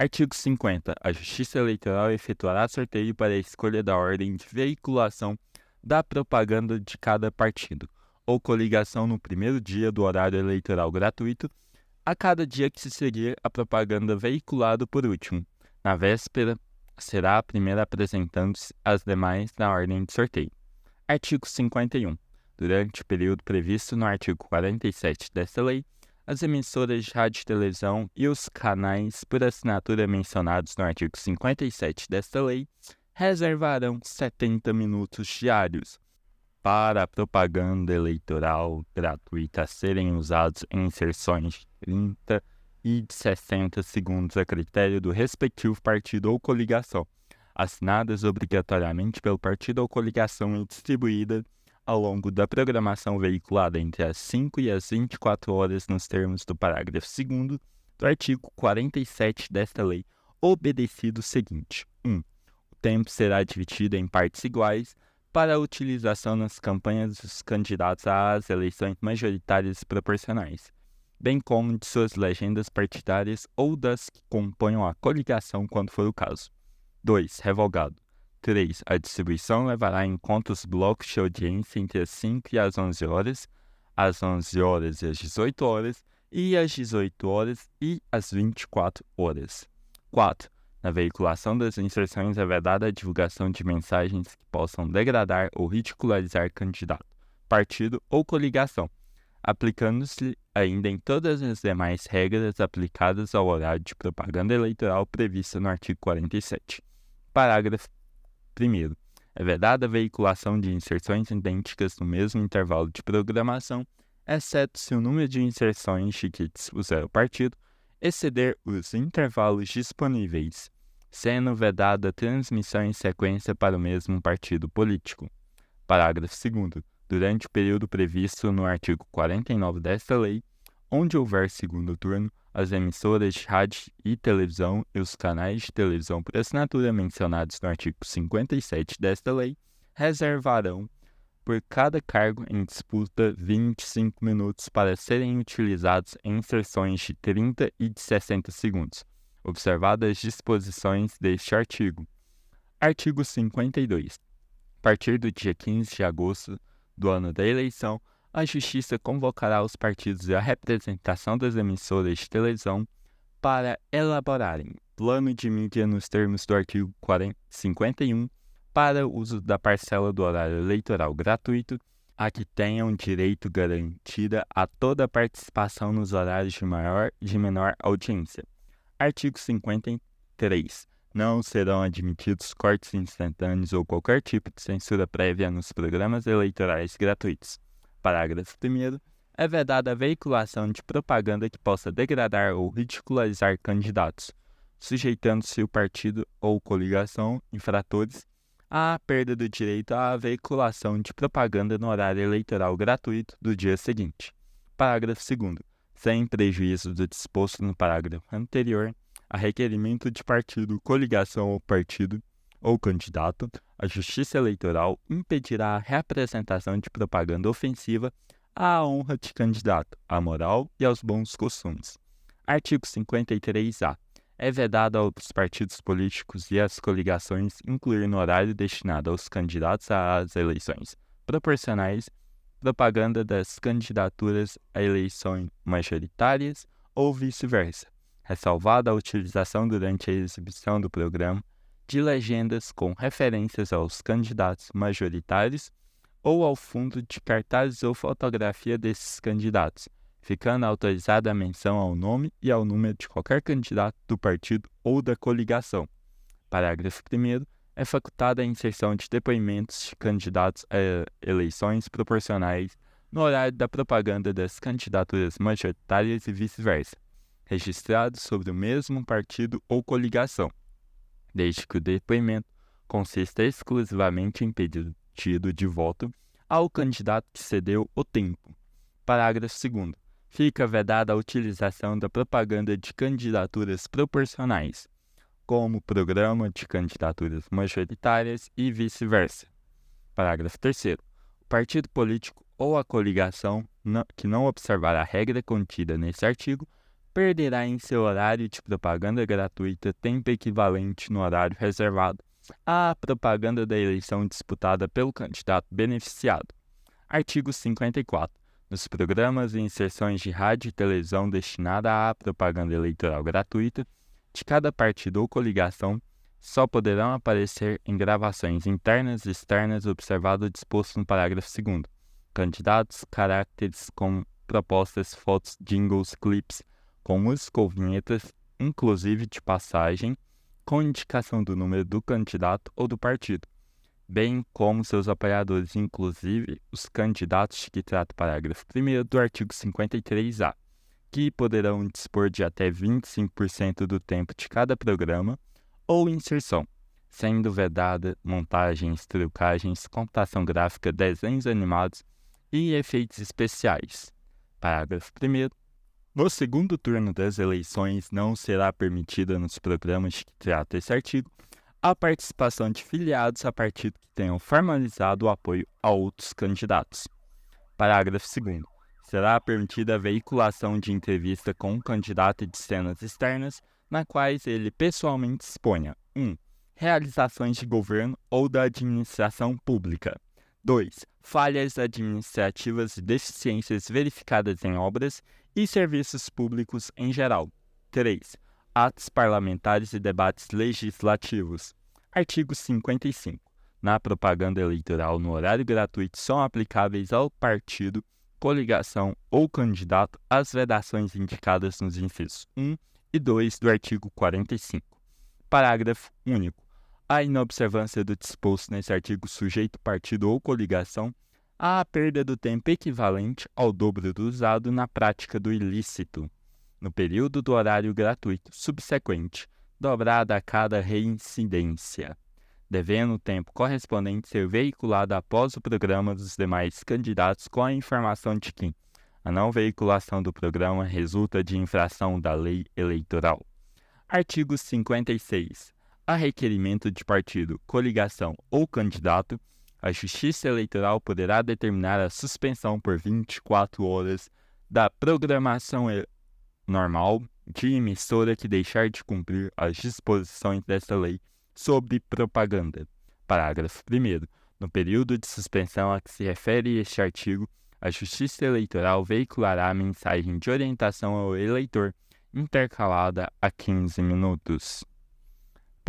Artigo 50. A Justiça Eleitoral efetuará sorteio para a escolha da ordem de veiculação da propaganda de cada partido ou coligação no primeiro dia do horário eleitoral gratuito a cada dia que se seguir a propaganda veiculada por último. Na véspera, será a primeira apresentando-se as demais na ordem de sorteio. Artigo 51. Durante o período previsto no artigo 47 desta lei, as emissoras de rádio e televisão e os canais por assinatura mencionados no artigo 57 desta lei reservarão 70 minutos diários para a propaganda eleitoral gratuita serem usados em inserções de 30 e de 60 segundos a critério do respectivo partido ou coligação, assinadas obrigatoriamente pelo partido ou coligação e distribuída ao longo da programação veiculada entre as 5 e as 24 horas nos termos do parágrafo 2 do artigo 47 desta lei, obedecido o seguinte: 1. Um, o tempo será dividido em partes iguais para a utilização nas campanhas dos candidatos às eleições majoritárias e proporcionais, bem como de suas legendas partidárias ou das que componham a coligação, quando for o caso. 2. Revogado. 3. A distribuição levará em conta os blocos de audiência entre as 5 e as 11 horas, às 11 horas e às 18 horas, e às 18 horas e às 24 horas. 4. Na veiculação das inserções é vedada a divulgação de mensagens que possam degradar ou ridicularizar candidato, partido ou coligação, aplicando-se ainda em todas as demais regras aplicadas ao horário de propaganda eleitoral prevista no artigo 47. Parágrafo 1. É vedada a veiculação de inserções idênticas no mesmo intervalo de programação, exceto se o número de inserções de que dispuser o partido exceder os intervalos disponíveis, sendo vedada a transmissão em sequência para o mesmo partido político. Parágrafo 2. Durante o período previsto no artigo 49 desta lei, onde houver segundo turno, as emissoras de rádio e televisão e os canais de televisão por assinatura mencionados no artigo 57 desta lei reservarão por cada cargo em disputa 25 minutos para serem utilizados em inserções de 30 e de 60 segundos, observadas as disposições deste artigo. Artigo 52. A partir do dia 15 de agosto do ano da eleição, a Justiça convocará os partidos e a representação das emissoras de televisão para elaborarem plano de mídia nos termos do artigo 40, 51 para uso da parcela do horário eleitoral gratuito a que tenham direito garantida a toda a participação nos horários de maior e de menor audiência. Artigo 53. Não serão admitidos cortes instantâneos ou qualquer tipo de censura prévia nos programas eleitorais gratuitos. Parágrafo 1. É vedada a veiculação de propaganda que possa degradar ou ridicularizar candidatos, sujeitando-se o partido ou coligação infratores a perda do direito à veiculação de propaganda no horário eleitoral gratuito do dia seguinte. Parágrafo 2. Sem prejuízo do disposto no parágrafo anterior, a requerimento de partido, coligação ou partido ou candidato, a Justiça Eleitoral impedirá a reapresentação de propaganda ofensiva à honra de candidato, à moral e aos bons costumes. Artigo 53-A é vedado aos partidos políticos e às coligações incluir no horário destinado aos candidatos às eleições proporcionais propaganda das candidaturas a eleições majoritárias ou vice-versa, ressalvada a utilização durante a exibição do programa de legendas com referências aos candidatos majoritários ou ao fundo de cartazes ou fotografia desses candidatos, ficando autorizada a menção ao nome e ao número de qualquer candidato do partido ou da coligação. Parágrafo 1. É facultada a inserção de depoimentos de candidatos a eleições proporcionais no horário da propaganda das candidaturas majoritárias e vice-versa, registrados sobre o mesmo partido ou coligação, desde que o depoimento consista exclusivamente em pedido de voto ao candidato que cedeu o tempo. Parágrafo 2 fica vedada a utilização da propaganda de candidaturas proporcionais, como programa de candidaturas majoritárias e vice-versa. Parágrafo 3. O partido político ou a coligação que não observar a regra contida neste artigo perderá em seu horário de propaganda gratuita tempo equivalente no horário reservado à propaganda da eleição disputada pelo candidato beneficiado. Artigo 54 nos programas e inserções de rádio e televisão destinada à propaganda eleitoral gratuita de cada partido ou coligação só poderão aparecer em gravações internas e externas observado o disposto no parágrafo 2 candidatos, caracteres com propostas, fotos, jingles, clips, com música ou vinhetas, inclusive de passagem, com indicação do número do candidato ou do partido bem como seus apoiadores, inclusive os candidatos que trata o parágrafo 1 do artigo 53A, que poderão dispor de até 25% do tempo de cada programa ou inserção, sendo vedada montagens, trucagens, computação gráfica, desenhos animados e efeitos especiais. Parágrafo 1. No segundo turno das eleições, não será permitida nos programas que trata esse artigo a participação de filiados a partido que tenham formalizado o apoio a outros candidatos. Parágrafo 2. Será permitida a veiculação de entrevista com um candidato de cenas externas, na quais ele pessoalmente exponha 1. Um, realizações de governo ou da administração pública. 2. Falhas administrativas e deficiências verificadas em obras e serviços públicos em geral. 3. Atos parlamentares e debates legislativos. Artigo 55. Na propaganda eleitoral no horário gratuito são aplicáveis ao partido, coligação ou candidato as vedações indicadas nos incisos 1 e 2 do artigo 45. Parágrafo único a inobservância do disposto nesse artigo sujeito partido ou coligação à perda do tempo equivalente ao dobro do usado na prática do ilícito, no período do horário gratuito subsequente, dobrada a cada reincidência, devendo o tempo correspondente ser veiculado após o programa dos demais candidatos com a informação de que a não veiculação do programa resulta de infração da lei eleitoral. Artigo 56 a requerimento de partido, coligação ou candidato, a Justiça Eleitoral poderá determinar a suspensão por 24 horas da programação normal de emissora que deixar de cumprir as disposições desta lei sobre propaganda. Parágrafo 1. No período de suspensão a que se refere este artigo, a Justiça Eleitoral veiculará a mensagem de orientação ao eleitor intercalada a 15 minutos.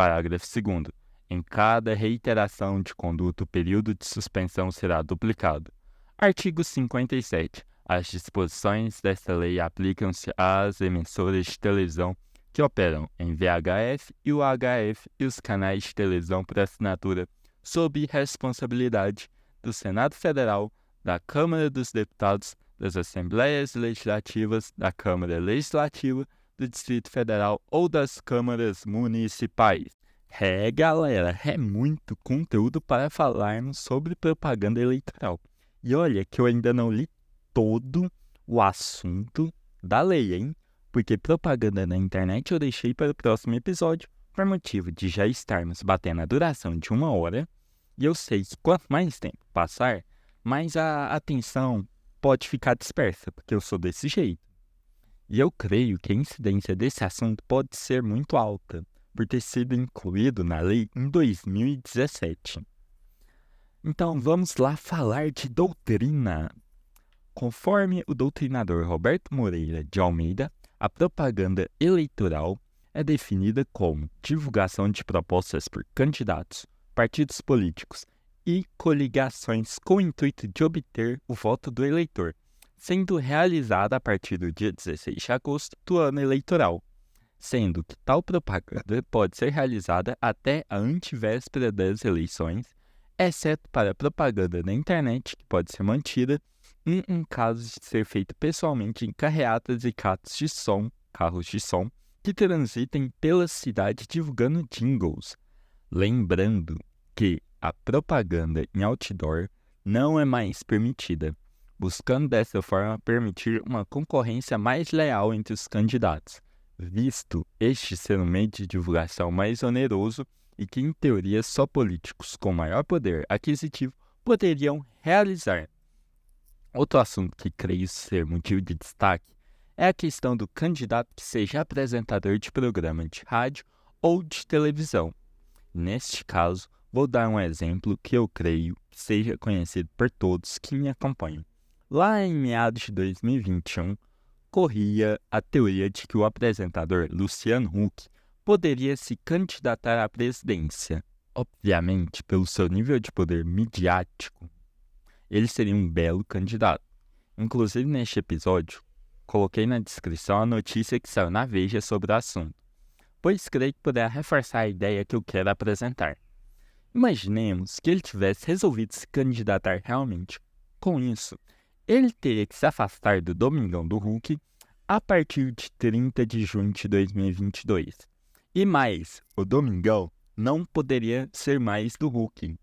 Parágrafo 2. Em cada reiteração de conduta, o período de suspensão será duplicado. Artigo 57. As disposições desta lei aplicam-se às emissoras de televisão que operam em VHF e UHF e os canais de televisão por assinatura sob responsabilidade do Senado Federal, da Câmara dos Deputados, das Assembleias Legislativas, da Câmara Legislativa do Distrito Federal ou das câmaras municipais. É, galera, é muito conteúdo para falarmos sobre propaganda eleitoral. E olha que eu ainda não li todo o assunto da lei, hein? Porque propaganda na internet eu deixei para o próximo episódio, por motivo de já estarmos batendo a duração de uma hora. E eu sei que quanto mais tempo passar, mais a atenção pode ficar dispersa, porque eu sou desse jeito. E eu creio que a incidência desse assunto pode ser muito alta, por ter sido incluído na lei em 2017. Então vamos lá falar de doutrina. Conforme o doutrinador Roberto Moreira de Almeida, a propaganda eleitoral é definida como divulgação de propostas por candidatos, partidos políticos e coligações com o intuito de obter o voto do eleitor sendo realizada a partir do dia 16 de agosto do ano eleitoral, sendo que tal propaganda pode ser realizada até a antivéspera das eleições, exceto para propaganda na internet, que pode ser mantida em, em caso de ser feito pessoalmente em carreatas e carros de som, carros de som, que transitem pela cidade divulgando jingles. Lembrando que a propaganda em outdoor não é mais permitida buscando dessa forma permitir uma concorrência mais leal entre os candidatos, visto este ser um meio de divulgação mais oneroso e que, em teoria, só políticos com maior poder aquisitivo poderiam realizar. Outro assunto que creio ser motivo de destaque é a questão do candidato que seja apresentador de programa de rádio ou de televisão. Neste caso, vou dar um exemplo que eu creio seja conhecido por todos que me acompanham. Lá em meados de 2021, corria a teoria de que o apresentador Luciano Huck poderia se candidatar à presidência. Obviamente, pelo seu nível de poder midiático, ele seria um belo candidato. Inclusive, neste episódio, coloquei na descrição a notícia que saiu na Veja sobre o assunto, pois creio que poderá reforçar a ideia que eu quero apresentar. Imaginemos que ele tivesse resolvido se candidatar realmente. Com isso, ele teria que se afastar do Domingão do Hulk a partir de 30 de junho de 2022. E mais, o Domingão não poderia ser mais do Hulk,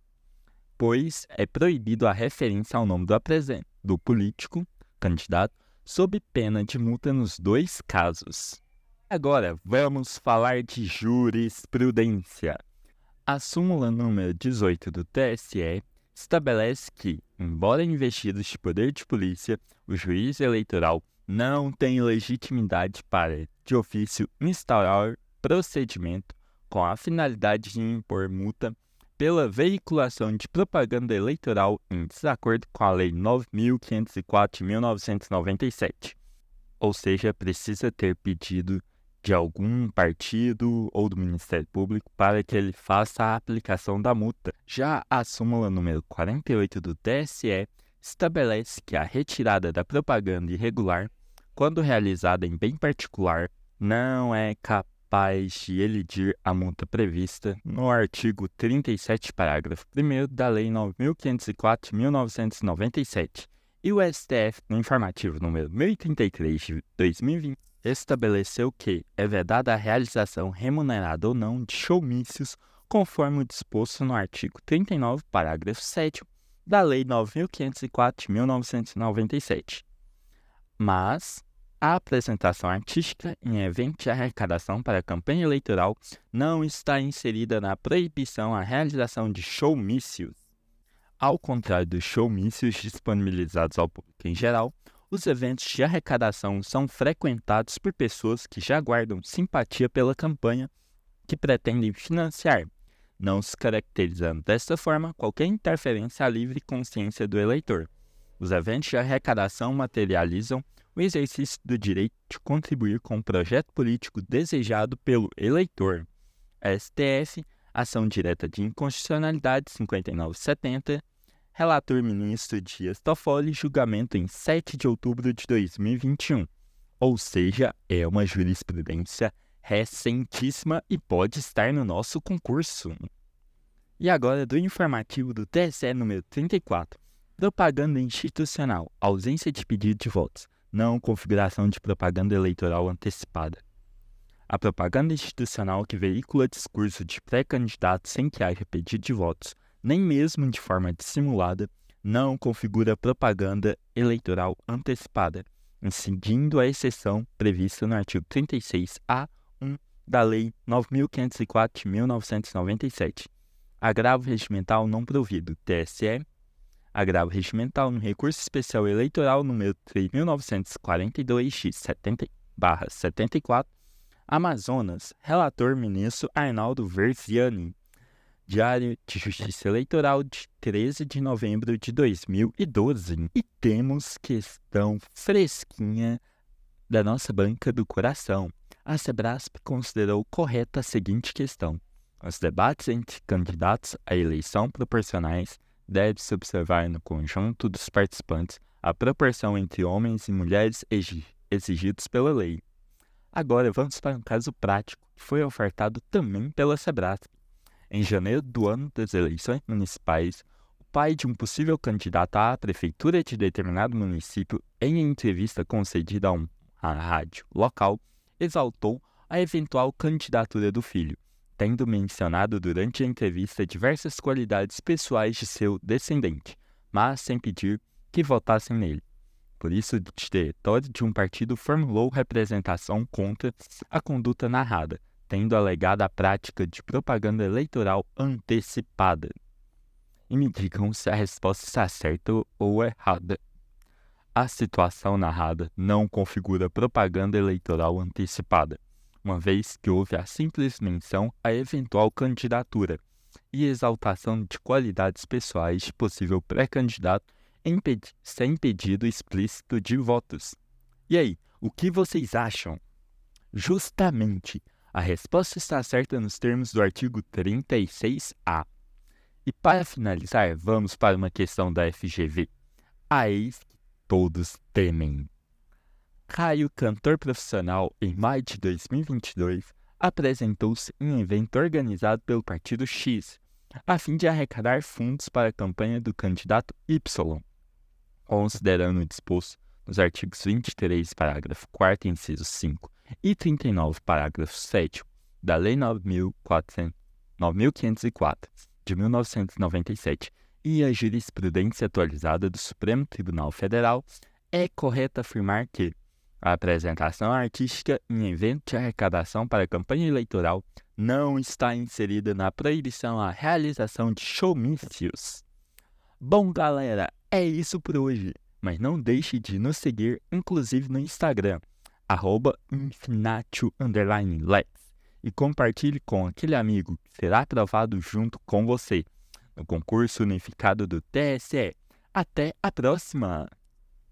pois é proibido a referência ao nome do, do político, candidato, sob pena de multa nos dois casos. Agora vamos falar de jurisprudência. A súmula número 18 do TSE estabelece que, embora investidos de poder de polícia, o juiz eleitoral não tem legitimidade para, de ofício, instaurar procedimento com a finalidade de impor multa pela veiculação de propaganda eleitoral em desacordo com a Lei 9.504 de 1997. Ou seja, precisa ter pedido de algum partido ou do Ministério Público para que ele faça a aplicação da multa. Já a súmula número 48 do TSE estabelece que a retirada da propaganda irregular, quando realizada em bem particular, não é capaz de elidir a multa prevista no artigo 37, parágrafo 1 da Lei 9.504 de 1997 e o STF, no informativo número 1033 de 2020, estabeleceu que é vedada a realização remunerada ou não de showmícios, conforme o disposto no artigo 39, parágrafo 7 da Lei 9.504 de 1997. Mas a apresentação artística em evento de arrecadação para campanha eleitoral não está inserida na proibição à realização de showmícios. Ao contrário dos showmícios disponibilizados ao público em geral, os eventos de arrecadação são frequentados por pessoas que já guardam simpatia pela campanha que pretendem financiar, não se caracterizando desta forma qualquer interferência à livre consciência do eleitor. Os eventos de arrecadação materializam o exercício do direito de contribuir com o projeto político desejado pelo eleitor. STF Ação direta de inconstitucionalidade 5970. Relator ministro Dias Toffoli, julgamento em 7 de outubro de 2021. Ou seja, é uma jurisprudência recentíssima e pode estar no nosso concurso. E agora do informativo do TSE número 34. Propaganda institucional, ausência de pedido de votos, não configuração de propaganda eleitoral antecipada. A propaganda institucional que veicula discurso de pré-candidato sem que haja pedido de votos, nem mesmo de forma dissimulada, não configura propaganda eleitoral antecipada, incidindo a exceção prevista no artigo 36A1 da Lei 9.504 de 1997. Agravo regimental não provido, TSE. Agravo regimental no recurso especial eleitoral número 3.942 de 70, 74 Amazonas, relator ministro Arnaldo Verziani. Diário de Justiça Eleitoral de 13 de novembro de 2012. E temos questão fresquinha da nossa banca do coração. A Sebrasp considerou correta a seguinte questão: os debates entre candidatos à eleição proporcionais deve-se observar no conjunto dos participantes a proporção entre homens e mulheres exigidos pela lei. Agora vamos para um caso prático que foi ofertado também pela Sebrasp. Em janeiro do ano das eleições municipais, o pai de um possível candidato à prefeitura de determinado município, em entrevista concedida a uma rádio local, exaltou a eventual candidatura do filho, tendo mencionado durante a entrevista diversas qualidades pessoais de seu descendente, mas sem pedir que votassem nele. Por isso, o diretório de um partido formulou representação contra a conduta narrada, tendo alegado a prática de propaganda eleitoral antecipada. E me digam se a resposta está certa ou errada. A situação narrada não configura propaganda eleitoral antecipada, uma vez que houve a simples menção à eventual candidatura e exaltação de qualidades pessoais de possível pré-candidato sem pedido explícito de votos. E aí, o que vocês acham? Justamente, a resposta está certa nos termos do artigo 36A. E para finalizar, vamos para uma questão da FGV. A ex que todos temem. Caio, cantor profissional, em maio de 2022, apresentou-se em um evento organizado pelo Partido X, a fim de arrecadar fundos para a campanha do candidato Y, considerando o disposto nos artigos 23, parágrafo 4 inciso 5 e 39, parágrafo 7 da Lei 9.400 9504 de 1997 e a jurisprudência atualizada do Supremo Tribunal Federal, é correto afirmar que a apresentação artística em evento de arrecadação para campanha eleitoral não está inserida na proibição à realização de showmícios. Bom, galera, é isso por hoje. Mas não deixe de nos seguir, inclusive no Instagram, arroba e compartilhe com aquele amigo que será aprovado junto com você no concurso unificado do TSE. Até a próxima!